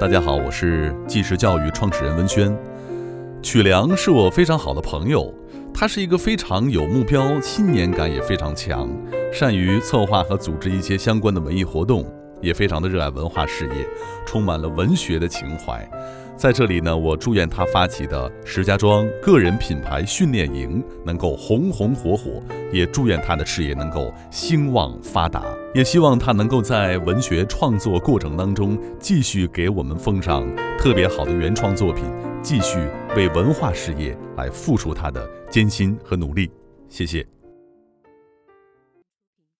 大家好，我是纪实教育创始人文轩。曲良是我非常好的朋友，他是一个非常有目标、信念感也非常强，善于策划和组织一些相关的文艺活动，也非常的热爱文化事业，充满了文学的情怀。在这里呢，我祝愿他发起的石家庄个人品牌训练营能够红红火火，也祝愿他的事业能够兴旺发达，也希望他能够在文学创作过程当中继续给我们奉上特别好的原创作品，继续为文化事业来付出他的艰辛和努力。谢谢。